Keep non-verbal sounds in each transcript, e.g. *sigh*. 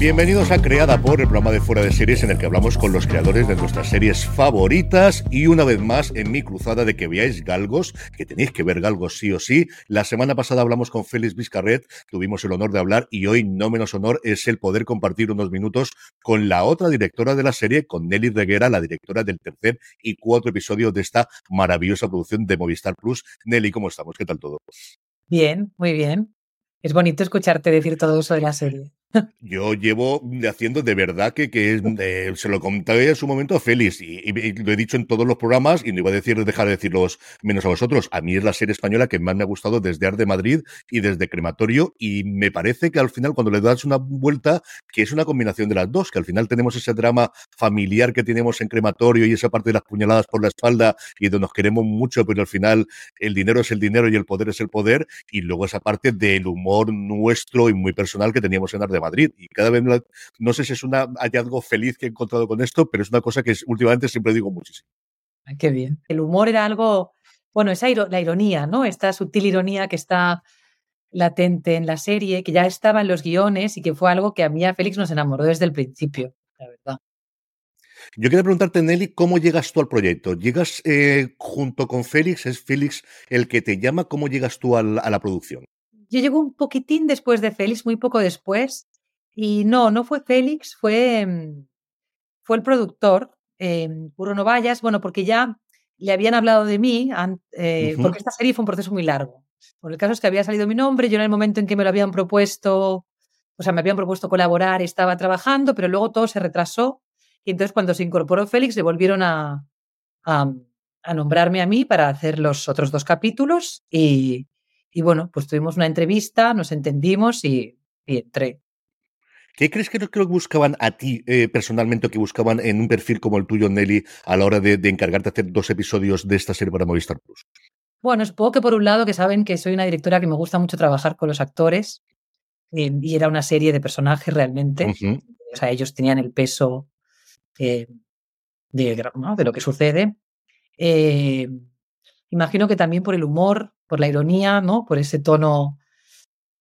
Bienvenidos a Creada por el programa de Fuera de Series en el que hablamos con los creadores de nuestras series favoritas y una vez más en mi cruzada de que veáis Galgos, que tenéis que ver Galgos sí o sí. La semana pasada hablamos con Félix Vizcarret, tuvimos el honor de hablar y hoy no menos honor es el poder compartir unos minutos con la otra directora de la serie, con Nelly Reguera, la directora del tercer y cuarto episodio de esta maravillosa producción de Movistar Plus. Nelly, ¿cómo estamos? ¿Qué tal todo? Bien, muy bien. Es bonito escucharte decir todo eso de la serie. Yo llevo haciendo de verdad que, que eh, se lo conté en su momento a Félix y, lo he dicho en todos los programas y no iba a decir dejar de decirlos menos a vosotros. A mí es la serie española que más me ha gustado desde Ar de Madrid y desde Crematorio y me parece que al final cuando le das una vuelta que es una combinación de las dos, que al final tenemos ese drama familiar que tenemos en Crematorio y esa parte de las puñaladas por la espalda y donde nos queremos mucho, pero al final el dinero es el dinero y el poder es el poder y luego esa parte del humor nuestro y muy personal que teníamos en Ar de Madrid. Y cada vez, no sé si es un hallazgo feliz que he encontrado con esto, pero es una cosa que últimamente siempre digo muchísimo. Ay, qué bien. El humor era algo, bueno, esa la ironía, ¿no? Esta sutil ironía que está latente en la serie, que ya estaba en los guiones y que fue algo que a mí a Félix nos enamoró desde el principio, la verdad. Yo quería preguntarte, Nelly, ¿cómo llegas tú al proyecto? ¿Llegas eh, junto con Félix? ¿Es Félix el que te llama? ¿Cómo llegas tú al- a la producción? Yo llego un poquitín después de Félix, muy poco después, y no, no fue Félix, fue, mm, fue el productor, eh, Vallas, bueno, porque ya le habían hablado de mí, eh, porque esta serie fue un proceso muy largo. Bueno, el caso es que había salido mi nombre, yo en el momento en que me lo habían propuesto, o sea, me habían propuesto colaborar, estaba trabajando, pero luego todo se retrasó, y entonces cuando se incorporó Félix, le volvieron a, a, a nombrarme a mí para hacer los otros dos capítulos, y, y bueno, pues tuvimos una entrevista, nos entendimos y, y entré. ¿Qué crees que, que buscaban a ti eh, personalmente o que buscaban en un perfil como el tuyo, Nelly, a la hora de, de encargarte de hacer dos episodios de esta serie para Movistar Plus? Bueno, supongo que por un lado que saben que soy una directora que me gusta mucho trabajar con los actores eh, y era una serie de personajes realmente. Ujú. O sea, ellos tenían el peso eh, de, ¿no? de lo que sucede. Imagino que también por el humor, por la ironía, ¿no? Por ese tono.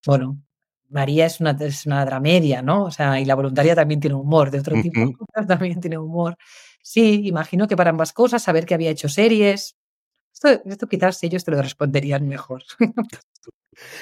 Bueno, María es una, es una dramedia, ¿no? O sea, y la voluntaria también tiene humor, de otro tipo, Ujú. también tiene humor. Sí, imagino que para ambas cosas, saber que había hecho series. Esto, esto quizás ellos te lo responderían mejor.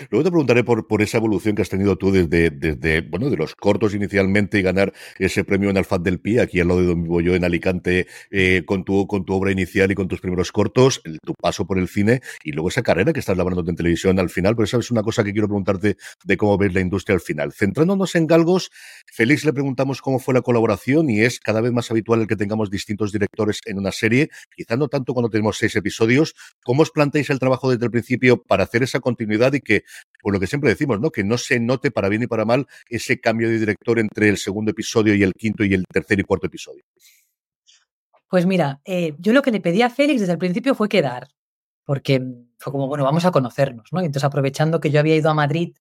Luego te preguntaré por, esa evolución que has tenido tú desde, bueno, de los cortos inicialmente y ganar ese premio en Alfaz del Pi, aquí al lado de donde vivo yo en Alicante, eh, con, tu, obra inicial y con tus primeros cortos, tu paso por el cine y luego esa carrera que estás labrando en televisión al final. Pero esa es una cosa que quiero preguntarte de cómo ves la industria al final. Centrándonos en Galgos, Félix le preguntamos cómo fue la colaboración y es cada vez más habitual el que tengamos distintos directores en una serie, quizá no tanto cuando tenemos seis episodios. ¿Cómo os planteáis el trabajo desde el principio para hacer esa continuidad y que pues lo que siempre decimos, ¿no? Que no se note para bien y para mal ese cambio de director entre el segundo episodio y el quinto y el tercer y cuarto episodio. Pues mira, eh, yo lo que le pedí a Félix desde el principio fue quedar, porque fue como, bueno, vamos a conocernos, ¿no? Y entonces aprovechando que yo había ido a Madrid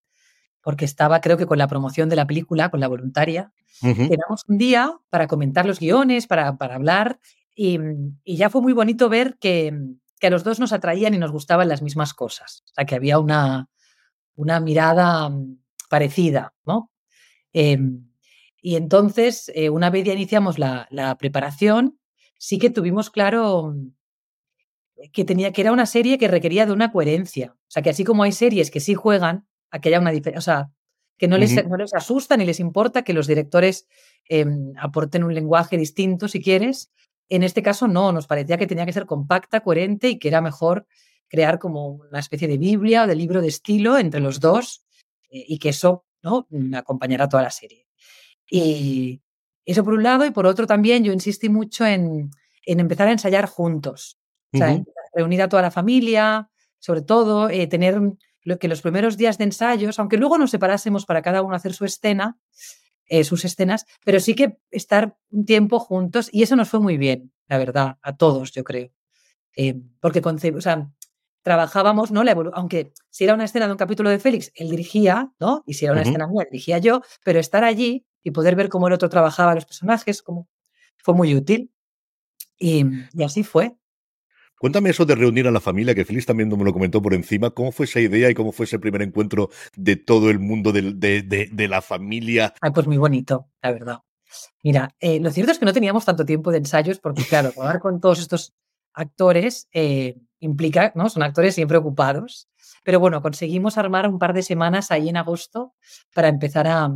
porque estaba, creo que con la promoción de la película, con la voluntaria, quedamos un día para comentar los guiones, para, para hablar, y, y, ya fue muy bonito ver que, que, a los dos nos atraían y nos gustaban las mismas cosas, o sea, que había una, una mirada parecida, ¿no? Eh, y entonces, eh, una vez ya iniciamos la, la preparación, sí que tuvimos claro que tenía que era una serie que requería de una coherencia. O sea, que así como hay series que sí juegan a que haya una diferencia, o sea, que no les, uh -huh. no les asusta ni les importa que los directores eh, aporten un lenguaje distinto, si quieres. En este caso, no, nos parecía que tenía que ser compacta, coherente y que era mejor crear como una especie de Biblia o de libro de estilo entre los dos eh, y que eso ¿no? acompañará toda la serie. Y eso por un lado, y por otro también yo insistí mucho en, en empezar a ensayar juntos. O sea, uh reunir a toda la familia, sobre todo, eh, tener lo que los primeros días de ensayos, aunque luego nos separásemos para cada uno hacer su escena, eh, sus escenas, pero sí que estar un tiempo juntos y eso nos fue muy bien, la verdad, a todos, yo creo. Eh, porque o sea, trabajábamos, ¿no? La aunque si era una escena de un capítulo de Félix, él dirigía, ¿no? Y si era una uh -huh. escena mía, dirigía yo, pero estar allí y poder ver cómo el otro trabajaba los personajes, como, fue muy útil. Y, y así fue. Cuéntame eso de reunir a la familia, que Félix también me lo comentó por encima. ¿Cómo fue esa idea y cómo fue ese primer encuentro de todo el mundo de, de, de, de la familia? Ay, pues muy bonito, la verdad. Mira, eh, lo cierto es que no teníamos tanto tiempo de ensayos porque, claro, hablar con todos estos actores eh, implica, ¿no? Son actores siempre ocupados. Pero bueno, conseguimos armar un par de semanas ahí en agosto para empezar a,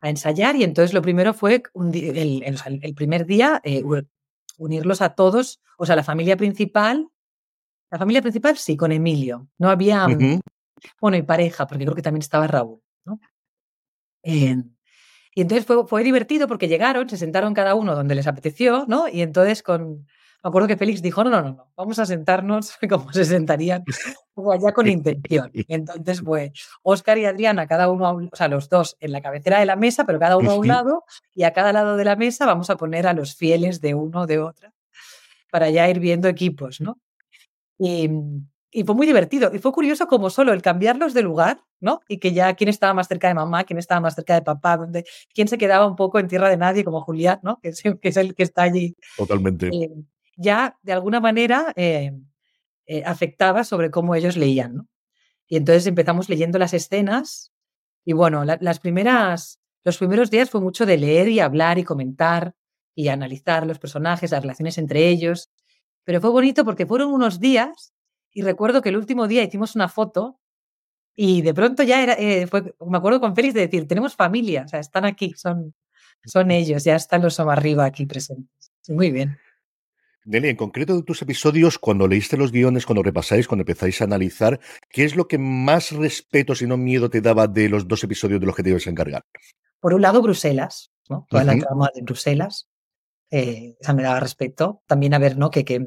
a ensayar y entonces lo primero fue un, el, el, el, primer día eh, unirlos a todos, o sea, la familia principal, la familia principal sí, con Emilio. No había, uh -huh. bueno, y pareja, porque creo que también estaba Raúl, ¿no? Eh, y entonces fue, fue divertido porque llegaron, se sentaron cada uno donde les apeteció, ¿no? Y entonces con, me acuerdo que Félix dijo, no, no, no, no, vamos a sentarnos *laughs* como se sentarían, *laughs* allá con intención. Entonces fue Óscar y Adriana, cada uno, a un, o sea, los dos en la cabecera de la mesa, pero cada uno a un lado, y a cada lado de la mesa vamos a poner a los fieles de uno o de otra, para ya ir viendo equipos, ¿no? Y, y fue muy divertido. Y fue curioso como solo el cambiarlos de lugar, ¿no? Y que ya quién estaba más cerca de mamá, quién estaba más cerca de papá, donde, quién se quedaba un poco en tierra de nadie, como Julián, ¿no? Que es, que es el que está allí. Totalmente. Eh, ya de alguna manera eh, eh, afectaba sobre cómo ellos leían, ¿no? Y entonces empezamos leyendo las escenas y bueno, la, las primeras, los primeros días fue mucho de leer y hablar y comentar y analizar los personajes, las relaciones entre ellos, pero fue bonito porque fueron unos días y recuerdo que el último día hicimos una foto y de pronto ya era, eh, me acuerdo con Félix de decir, tenemos familia, o sea, están aquí, son, son ellos, ya están los arriba aquí presentes. Muy bien. Nelly, en concreto de tus episodios, cuando leíste los guiones, cuando repasáis, cuando empezáis a analizar, ¿qué es lo que más respeto, si no miedo, te daba de los dos episodios de los que te ibas a encargar? Por un lado, Bruselas, ¿no? Toda uh -huh. la trama de Bruselas. Eh, esa me daba respeto. También a ver, ¿no? Que, que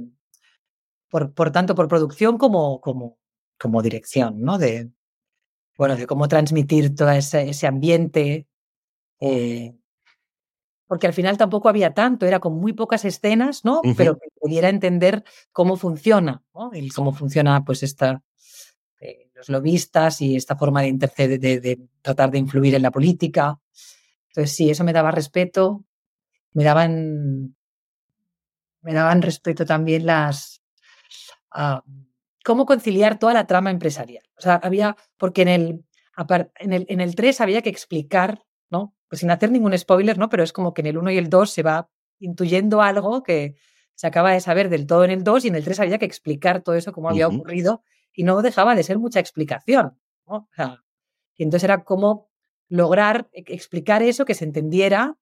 por, por tanto, por producción como, como, como dirección, ¿no? De, bueno, de cómo transmitir todo ese, ese ambiente. Eh, porque al final tampoco había tanto, era con muy pocas escenas, ¿no? Uh -huh. Pero que pudiera entender cómo funciona, ¿no? Y cómo funciona, pues, esta, eh, los lobistas y esta forma de interceder, de, de, tratar de influir en la política. Entonces, sí, eso me daba respeto. Me daban, me daban respeto también las, uh, cómo conciliar toda la trama empresarial. O sea, había, porque en el, en el, en el 3 había que explicar. Pues sin hacer ningún spoiler, ¿no? Pero es como que en el 1 y el 2 se va intuyendo algo que se acaba de saber del todo en el 2 y en el 3 había que explicar todo eso, cómo había uh -huh. ocurrido y no dejaba de ser mucha explicación, ¿no? O sea, y entonces era como lograr e, explicar eso, que se entendiera,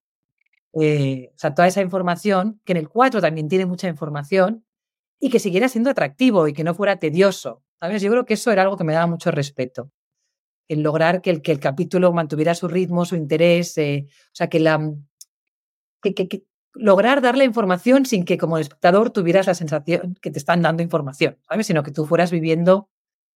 eh, o sea, toda esa información, que en el 4 también tiene mucha información y que siguiera siendo atractivo y que no fuera tedioso, ¿sabes? Yo creo que eso era algo que me daba mucho respeto el lograr que el, que el capítulo mantuviera su ritmo, su interés, eh, o sea, que la que, lograr dar la información sin que como espectador tuvieras la sensación que te están dando información, ¿sabes? Sino que tú fueras viviendo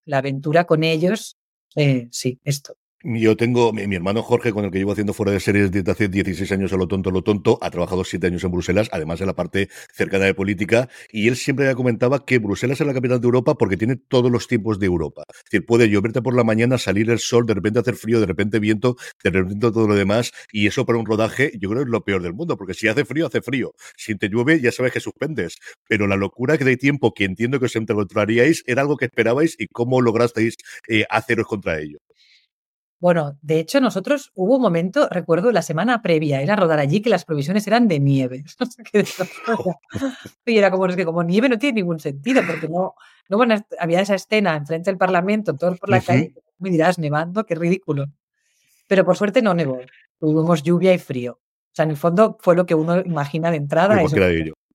la aventura con ellos eh, sí, esto. Yo tengo, mi, hermano Jorge, con el que llevo haciendo fuera de series desde hace 16 años a lo tonto, lo tonto, ha trabajado 7 años en Bruselas, además de la parte cercana de política, y él siempre me comentaba que Bruselas es la capital de Europa porque tiene todos los tiempos de Europa. Es decir, puede lloverte por la mañana, salir el sol, de repente hacer frío, de repente viento, de repente todo lo demás, y eso para un rodaje yo creo que es lo peor del mundo, porque si hace frío, hace frío. Si te llueve, ya sabes que suspendes. Pero la locura que de tiempo que entiendo que os encontraríais era algo que esperabais y cómo lograsteis eh, haceros contra ello. Bueno, de hecho, nosotros hubo un momento, recuerdo, la semana previa, era rodar allí, que las provisiones eran de nieve. *laughs* y era como, es que como nieve no tiene ningún sentido, porque no, no bueno, había esa escena enfrente del Parlamento, todos por la uh -huh. calle, me dirás, nevando, qué ridículo. Pero por suerte no nevó, tuvimos lluvia y frío. O sea, en el fondo fue lo que uno imagina de entrada. Eso.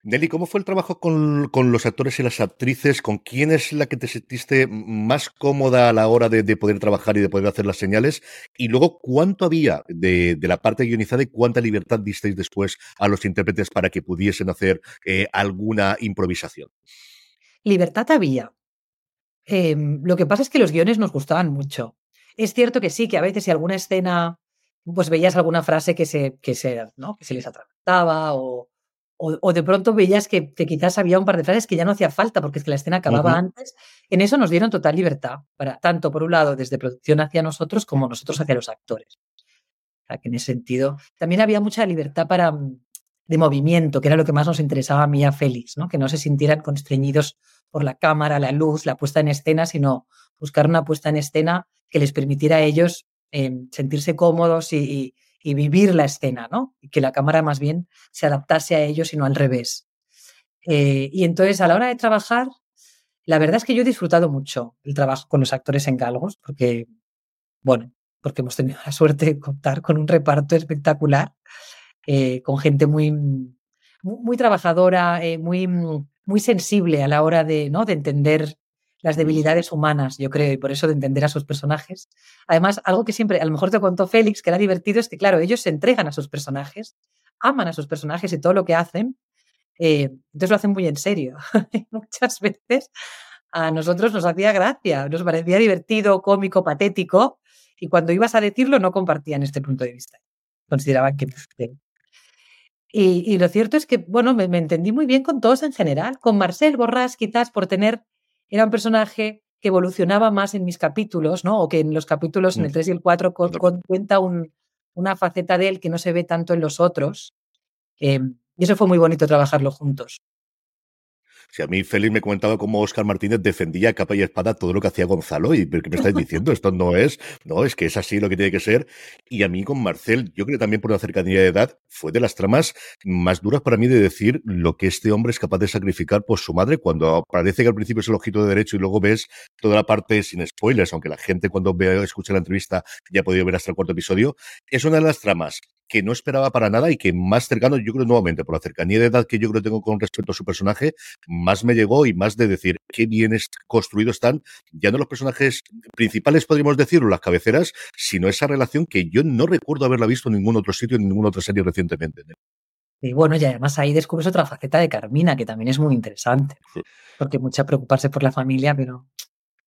Nelly, ¿cómo fue el trabajo con, los actores y las actrices? ¿Con quién es la que te sentiste más cómoda a la hora de, de poder trabajar y de poder hacer las señales? Y luego, ¿cuánto había de, la parte guionizada y cuánta libertad disteis después a los intérpretes para que pudiesen hacer eh, alguna improvisación? Libertad había. Eh, lo que pasa es que los guiones nos gustaban mucho. Es cierto que sí, que a veces si alguna escena, pues veías alguna frase que se, que se, ¿no? que se les atragantaba o o, o, de pronto veías que, que, quizás había un par de frases que ya no hacía falta porque es que la escena acababa uh -huh. antes. En eso nos dieron total libertad, para, tanto por un lado desde producción hacia nosotros como nosotros hacia los actores. O sea, que en ese sentido también había mucha libertad para, mm, de movimiento, que era lo que más nos interesaba a mí y a Félix, ¿no? que no se sintieran constreñidos por la cámara, la luz, la puesta en escena, sino buscar una puesta en escena que les permitiera a ellos eh, sentirse cómodos y, y y vivir la escena, ¿no? Y que la cámara más bien se adaptase a ellos y no al revés. Eh, y entonces a la hora de trabajar, la verdad es que yo he disfrutado mucho el trabajo con los actores en galgos, porque, bueno, porque hemos tenido la suerte de contar con un reparto espectacular, eh, con gente muy, muy, trabajadora, eh, muy, muy sensible a la hora de, ¿no? de entender las debilidades humanas, yo creo, y por eso de entender a sus personajes. Además, algo que siempre, a lo mejor te contó Félix, que era divertido, es que, claro, ellos se entregan a sus personajes, aman a sus personajes y todo lo que hacen, eh, entonces lo hacen muy en serio. *laughs* Muchas veces a nosotros nos hacía gracia, nos parecía divertido, cómico, patético, y cuando ibas a decirlo no compartían este punto de vista. Consideraban que... Y, y lo cierto es que, bueno, me, me, entendí muy bien con todos en general, con Marcel Borrás quizás por tener era un personaje que evolucionaba más en mis capítulos, ¿no? O que en los capítulos, en el 3 y el 4, con, con, cuenta un, una faceta de él que no se ve tanto en los otros. Eh, y eso fue muy bonito trabajarlo juntos. Si a mí Félix me comentaba cómo Oscar Martínez defendía capa y espada todo lo que hacía Gonzalo, y ¿qué me estáis diciendo? Esto no es, no, es que es así lo que tiene que ser. Y a mí con Marcel, yo creo que también por la cercanía de edad, fue de las tramas más duras para mí de decir lo que este hombre es capaz de sacrificar por su madre, cuando parece que al principio es el ojito de derecho y luego ves toda la parte sin spoilers, aunque la gente cuando vea, escucha la entrevista ya ha podido ver hasta el cuarto episodio. Es una de las tramas que no esperaba para nada y que más cercano, yo creo nuevamente, por la cercanía de edad que yo creo tengo con respecto a su personaje, más me llegó y más de decir qué bien construidos están, ya no los personajes principales, podríamos decirlo, las cabeceras, sino esa relación que yo no recuerdo haberla visto en ningún otro sitio, en ninguna otra serie recientemente. Y bueno, y además ahí descubres otra faceta de Carmina, que también es muy interesante, porque mucha preocuparse por la familia, pero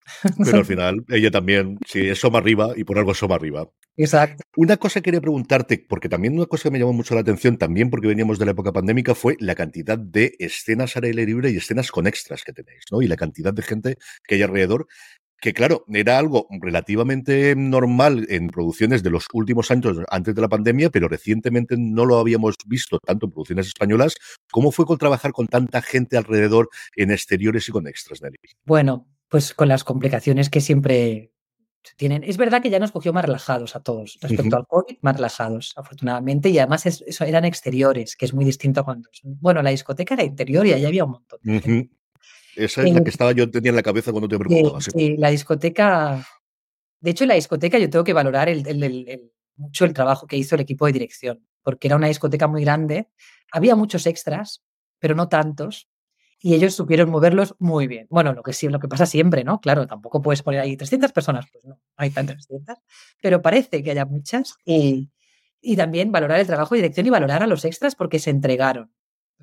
*laughs* pero al final, ella también, sí, es Soma arriba y por algo es Soma arriba. Exacto. Una cosa que quería preguntarte, porque también una cosa que me llamó mucho la atención, también porque veníamos de la época pandémica, fue la cantidad de escenas al aire libre y escenas con extras que tenéis, ¿no? Y la cantidad de gente que hay alrededor que claro, era algo relativamente normal en producciones de los últimos años antes de la pandemia, pero recientemente no lo habíamos visto tanto en producciones españolas. ¿Cómo fue con trabajar con tanta gente alrededor en exteriores y con extras, Nelly? Bueno, pues con las complicaciones que siempre tienen. Es verdad que ya nos cogió más relajados a todos respecto uh -huh. al COVID, más relajados, afortunadamente, y además es, eso eran exteriores, que es muy distinto a cuando. Bueno, la discoteca era interior y allá había un montón. Uh -huh. Esa es eh, la que estaba yo tenía en la cabeza cuando te preguntaba. Sí, sí, la discoteca. De hecho, en la discoteca yo tengo que valorar el, el, el, mucho el trabajo que hizo el equipo de dirección, porque era una discoteca muy grande, había muchos extras, pero no tantos, y ellos supieron moverlos muy bien. Bueno, lo que sí, lo que pasa siempre, ¿no? Claro, tampoco puedes poner ahí 300 personas, pues no, hay tantas 300, pero parece que haya muchas. Y, y también valorar el trabajo de dirección y valorar a los extras porque se entregaron.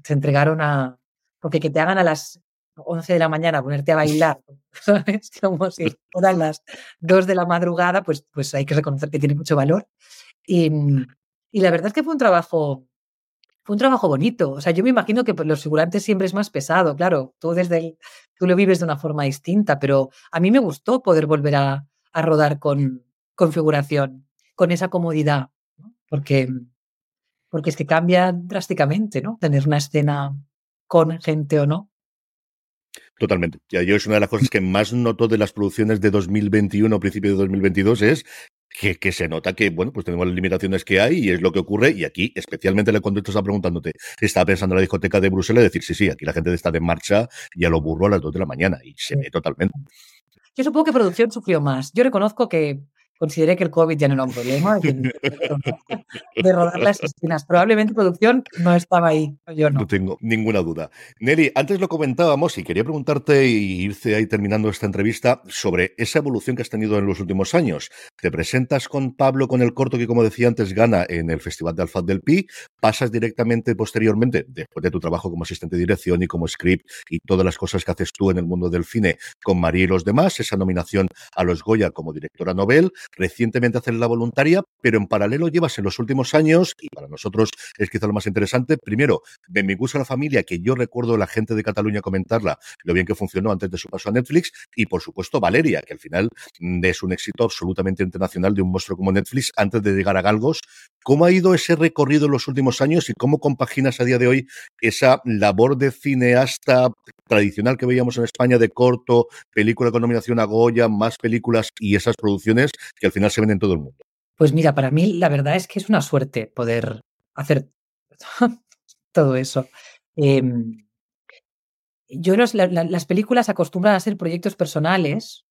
Se entregaron a. Porque que te hagan a las 11 de la mañana ponerte a bailar, *laughs* ¿sabes? Como si fueran las 2 de la madrugada, pues, pues hay que reconocer que tiene mucho valor. Y, y la verdad es que fue un trabajo fue un trabajo bonito. O sea, yo me imagino que los figurantes siempre es más pesado, claro. Tú desde el, tú lo vives de una forma distinta, pero a mí me gustó poder volver a, a rodar con configuración, con esa comodidad, ¿no? porque, porque es que cambia drásticamente, ¿no? Tener una escena con gente o no. Totalmente. Yo es una de las cosas que más noto de las producciones de 2021 o principio de 2022 es que, que, se nota que, bueno, pues tenemos las limitaciones que hay y es lo que ocurre. Y aquí, especialmente cuando tú estás preguntándote, estaba pensando en la discoteca de Bruselas, decir, sí, sí, aquí la gente está de marcha y a lo burro a las 2 de la mañana y se ve totalmente. Yo supongo que producción sufrió más. Yo reconozco que consideré que el COVID ya no era un problema de rodar las escenas. Probablemente producción no estaba ahí, yo no. No tengo ninguna duda. Nelly, antes lo comentábamos y quería preguntarte y irse ahí terminando esta entrevista sobre esa evolución que has tenido en los últimos años. Te presentas con Pablo con el corto que, como decía antes, gana en el Festival de Alfaz del Pi, pasas directamente posteriormente, después de tu trabajo como asistente de dirección y como script y todas las cosas que haces tú en el mundo del cine con María y los demás, esa nominación a los Goya como directora Nobel, recientemente hacer la voluntaria, pero en paralelo llevas en los últimos años, y para nosotros es quizá lo más interesante, primero, Benvinguts a la familia, que yo recuerdo la gente de Cataluña comentarla, lo bien que funcionó antes de su paso a Netflix, y por supuesto Valeria, que al final es un éxito absolutamente internacional de un monstruo como Netflix antes de llegar a Galgos. ¿Cómo ha ido ese recorrido en los últimos años y cómo compaginas a día de hoy esa labor de cineasta tradicional que veíamos en España de corto, película con nominación a Goya, más películas y esas producciones que al final se ven en todo el mundo? Pues mira, para mí la verdad es que es una suerte poder hacer *laughs* todo eso. Eh, yo las películas acostumbran a ser proyectos personales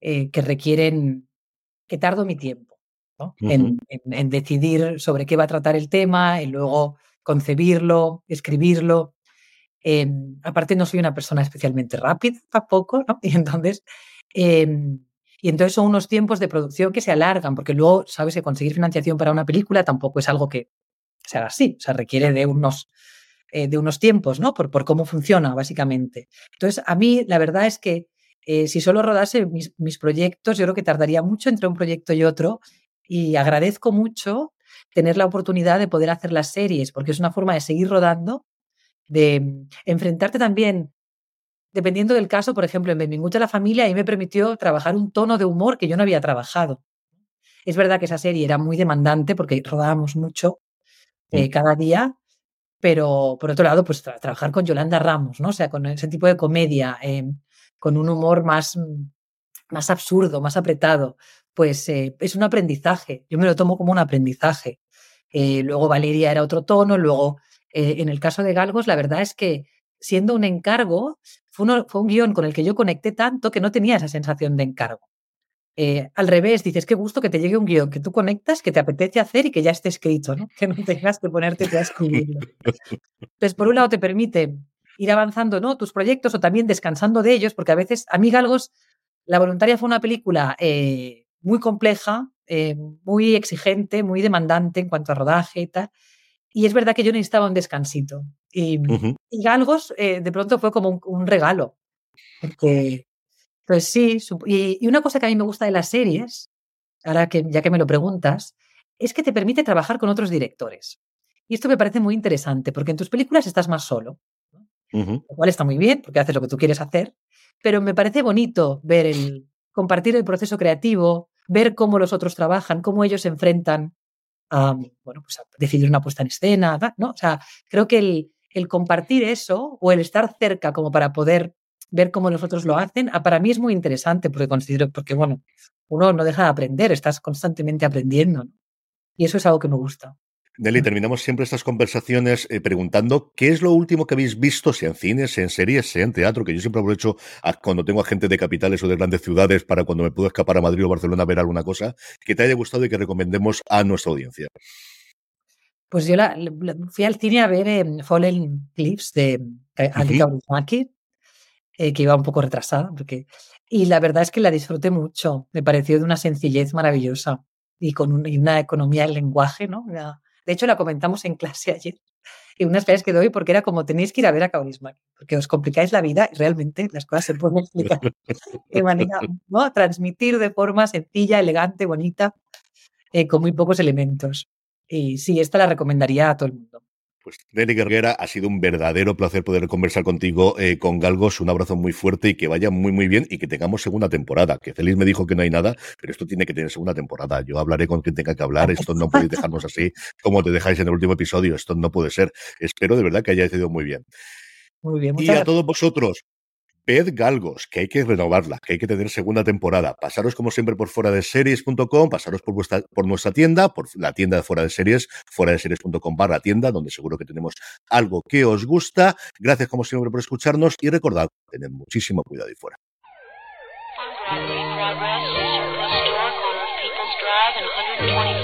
eh, que requieren que tardo mi tiempo ¿no? uh -huh. en, en, en, decidir sobre qué va a tratar el tema y luego concebirlo, escribirlo. Eh, aparte no soy una persona especialmente rápida *laughs* tampoco, ¿no? Y entonces, eh, y entonces son unos tiempos de producción que se alargan, porque luego, sabes, que conseguir financiación para una película tampoco es algo que se haga así, o sea, requiere de unos, eh, de unos tiempos, ¿no? Por, por, cómo funciona, básicamente. Entonces, a mí la verdad es que eh, si solo rodase mis, mis proyectos, yo creo que tardaría mucho entre un proyecto y otro, y agradezco mucho tener la oportunidad de poder hacer las series, porque es una forma de seguir rodando, de enfrentarte también dependiendo del caso, por ejemplo, en Benvinguts a la familia, ahí me permitió trabajar un tono de humor que yo no había trabajado. Es verdad que esa serie era muy demandante porque rodábamos mucho eh, cada día, pero por otro lado, pues tra trabajar con Yolanda Ramos, ¿no? O sea, con ese tipo de comedia, eh, con un humor más, más absurdo, más apretado, pues eh, es un aprendizaje. Yo me lo tomo como un aprendizaje. Eh, luego Valeria era otro tono, luego eh, en el caso de Galgos, la verdad es que siendo un encargo, fue, fue, un guion con el que yo conecté tanto que no tenía esa sensación de encargo. Al revés, dices, qué gusto que te llegue un guion que tú conectas, que te apetece hacer y que ya esté escrito, ¿no? que no tengas que ponerte a escribirlo. Entonces, por un lado, te permite ir avanzando ¿no? tus proyectos o también descansando de ellos, porque a veces, a mí Galgos, La Voluntaria fue una película muy compleja, eh, muy exigente, muy demandante en cuanto a rodaje y tal. Y es verdad que yo necesitaba un descansito. Y, uh -huh. y Galgos eh, de pronto fue como un, un regalo. Porque, pues sí, y, y, una cosa que a mí me gusta de las series, ahora que ya que me lo preguntas, es que te permite trabajar con otros directores. Y esto me parece muy interesante, porque en tus películas estás más solo. Uh -huh. Lo cual está muy bien, porque haces lo que tú quieres hacer. Pero me parece bonito ver el compartir el proceso creativo, ver cómo los otros trabajan, cómo ellos se enfrentan a, bueno, pues decidir una puesta en escena, ¿no? O sea, creo que el, compartir eso o el estar cerca como para poder ver cómo los otros lo hacen, para mí es muy interesante porque considero, porque bueno, uno no deja de aprender, estás constantemente aprendiendo. Y eso es algo que me gusta. Nelly, terminamos siempre estas conversaciones eh, preguntando qué es lo último que habéis visto, sea en cines, sea en series, sea en teatro, que yo siempre aprovecho a, cuando tengo a gente de capitales o de grandes ciudades para cuando me puedo escapar a Madrid o Barcelona a ver alguna cosa que te haya gustado y que recomendemos a nuestra audiencia. Pues yo la, la, fui al cine a ver eh, Fallen Cliffs de Annika uh -huh. eh, que iba un poco retrasada, porque... y la verdad es que la disfruté mucho, me pareció de una sencillez maravillosa y con un, y una economía del lenguaje, ¿no? Una, de hecho, la comentamos en clase ayer, y unas clases que doy porque era como tenéis que ir a ver a Kaurismäki, porque os complicáis la vida y realmente las cosas se pueden explicar *laughs* de manera, ¿no? Transmitir de forma sencilla, elegante, bonita, eh, con muy pocos elementos. Y sí, esta la recomendaría a todo el mundo. Pues Nelly Guerrera, ha sido un verdadero placer poder conversar contigo eh, con Galgos. Un abrazo muy fuerte y que vaya muy, muy bien y que tengamos segunda temporada. Que Félix me dijo que no hay nada, pero esto tiene que tener segunda temporada. Yo hablaré con quien tenga que hablar. Esto no podéis dejarnos así como te dejáis en el último episodio. Esto no puede ser. Espero de verdad que haya sido muy bien. Muy bien. Y a todos vosotros, Ved Galgos, que hay que renovarla, que hay que tener segunda temporada. Pasaros como siempre por fuera de series.com, pasaros por, vuestra, por nuestra tienda, por la tienda de fuera de series, fuera de series.com barra tienda, donde seguro que tenemos algo que os gusta. Gracias como siempre por escucharnos y recordad, tened muchísimo cuidado y fuera. Drive and 120